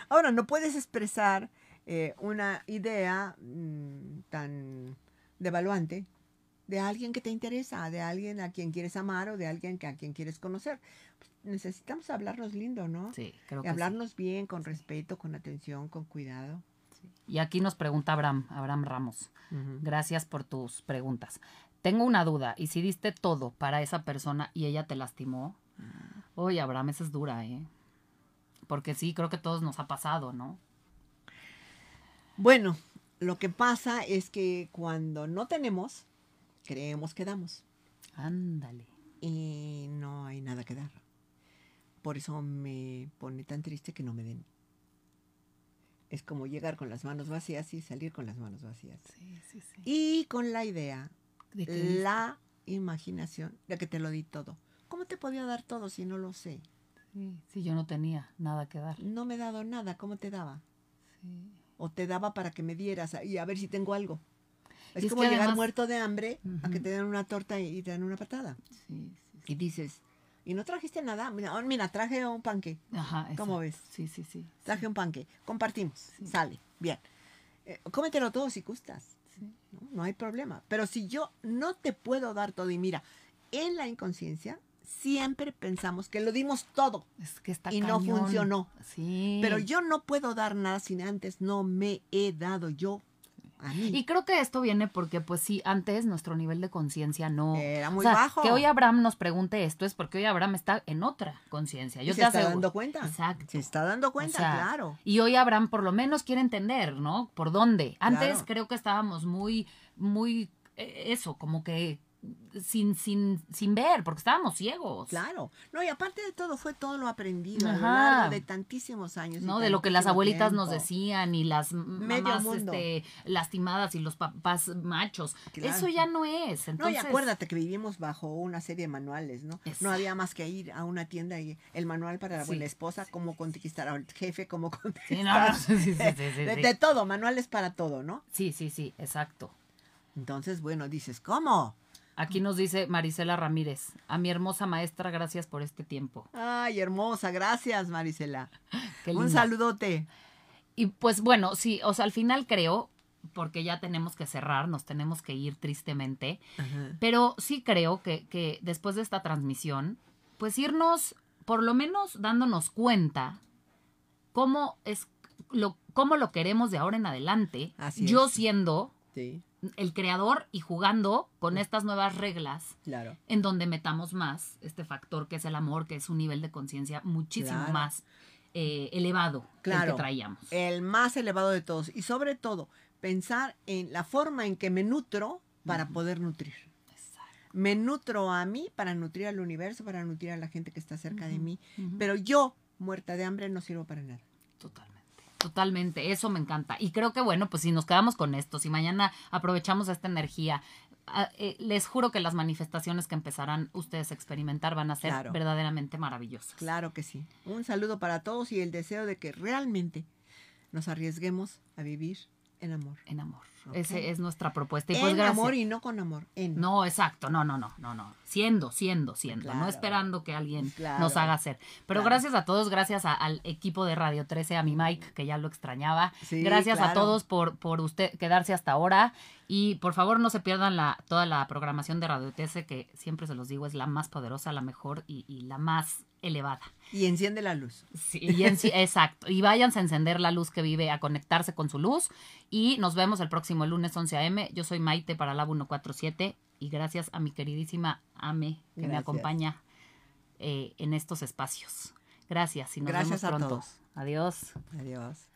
Ahora, no puedes expresar eh, una idea mm, tan devaluante de alguien que te interesa, de alguien a quien quieres amar o de alguien que, a quien quieres conocer. Pues, necesitamos hablarnos lindo, ¿no? sí, creo Y que sí. hablarnos bien, con respeto, con atención, con cuidado. Y aquí nos pregunta Abraham, Abraham Ramos. Gracias por tus preguntas. Tengo una duda, y si diste todo para esa persona y ella te lastimó, oye, Abraham, esa es dura, ¿eh? Porque sí, creo que a todos nos ha pasado, ¿no? Bueno, lo que pasa es que cuando no tenemos, creemos que damos. Ándale. Y no hay nada que dar. Por eso me pone tan triste que no me den. Es como llegar con las manos vacías y salir con las manos vacías. Sí, sí, sí. Y con la idea, ¿De la imaginación de que te lo di todo. ¿Cómo te podía dar todo si no lo sé? Sí, sí, yo no tenía nada que dar. No me he dado nada. ¿Cómo te daba? Sí. O te daba para que me dieras y a ver si tengo algo. Es como llegar además- muerto de hambre a que te den una torta y te den una patada. Sí, sí, Y dices, ¿y no trajiste nada? Mira, oh, mira traje un panque. Ajá. ¿Cómo exacto. ves? Sí, sí, sí. Traje un panque. Compartimos. Sí. Sale. Bien. Eh, cómetelo todo si gustas. Sí. ¿no? No hay problema. Pero si yo no te puedo dar todo, y mira, en la inconsciencia siempre pensamos que lo dimos todo, Es que está Y no funcionó. Sí. pero yo no puedo dar nada si antes no me he dado yo a mí. Y creo que esto viene porque, pues sí, antes nuestro nivel de conciencia no... Era o muy sea, bajo. Que hoy Abraham nos pregunte esto es porque hoy Abraham está en otra conciencia. Y se está dando cuenta. Exacto. Se está dando cuenta, O sea, claro. Y hoy Abraham por lo menos quiere entender, ¿no? ¿Por dónde? Antes Claro. creo que estábamos muy, muy, eh, eso, como que sin, sin, sin ver, porque estábamos ciegos. Claro. No, y aparte de todo, fue todo lo aprendido a lo Ajá. largo de tantísimos años. ¿no? De lo que las abuelitas nos decían y las Medio mamás mundo. este, lastimadas y los papás machos. Claro. Eso ya no es. No, Entonces, y acuérdate que vivimos bajo una serie de manuales, ¿no? No había más que ir a una tienda y el manual para la Sí, buena esposa, cómo conquistar al jefe, cómo conquistar. Sí, no, no, sí, sí, sí, sí, sí, de, sí. de todo, manuales para todo, ¿no? Sí, sí, sí, exacto. Entonces, bueno, dices, ¿cómo? Aquí nos dice Marisela Ramírez, a mi hermosa maestra, gracias por este tiempo. Ay, hermosa, gracias, Marisela. Qué Un linda. saludote. Y pues bueno, sí, o sea, al final creo porque ya tenemos que cerrar, nos tenemos que ir tristemente. Ajá. Pero sí creo que, que después de esta transmisión, pues irnos, por lo menos dándonos cuenta cómo es lo, cómo lo queremos de ahora en adelante. Así yo es. siendo Sí, el creador y jugando con estas nuevas reglas claro. en donde metamos más este factor que es el amor, que es un nivel de conciencia muchísimo Claro. más eh, elevado que el Claro. que traíamos. El más elevado de todos. Y sobre todo, pensar en la forma en que me nutro para poder nutrir. Me nutro a mí para nutrir al universo, para nutrir a la gente que está cerca de mí. Pero yo, muerta de hambre, no sirvo para nada. Totalmente. Totalmente, eso me encanta. Y creo que bueno, pues si nos quedamos con esto, si mañana aprovechamos esta energía, ah, eh, les juro que las manifestaciones que empezarán ustedes a experimentar van a ser Claro. verdaderamente maravillosas. Claro que sí. Un saludo para todos y el deseo de que realmente nos arriesguemos a vivir en amor. En amor. Ok. Ese es nuestra propuesta. Y en pues gracias. amor y no con amor. En. No, exacto, no, no, no, no, no. Siendo, siendo, siendo, no esperando que alguien Claro. nos haga hacer. Pero Claro. gracias a todos, gracias a- al equipo de Radio 13, a mi Mike, que ya lo extrañaba. Sí, gracias a todos por, por usted quedarse hasta ahora. Y por favor no se pierdan la, toda la programación de Radio 13, que siempre se los digo, es la más poderosa, la mejor y, y la más elevada. Y enciende la luz. Sí, y en sí- exacto. Y váyanse a encender la luz que vive, a conectarse con su luz. Y nos vemos el próximo lunes 11 a.m. Yo soy Maite para Lab 147 y gracias a mi queridísima Ame que me acompaña eh, en estos espacios. Gracias y nos Gracias vemos a pronto. todos. Adiós. Adiós.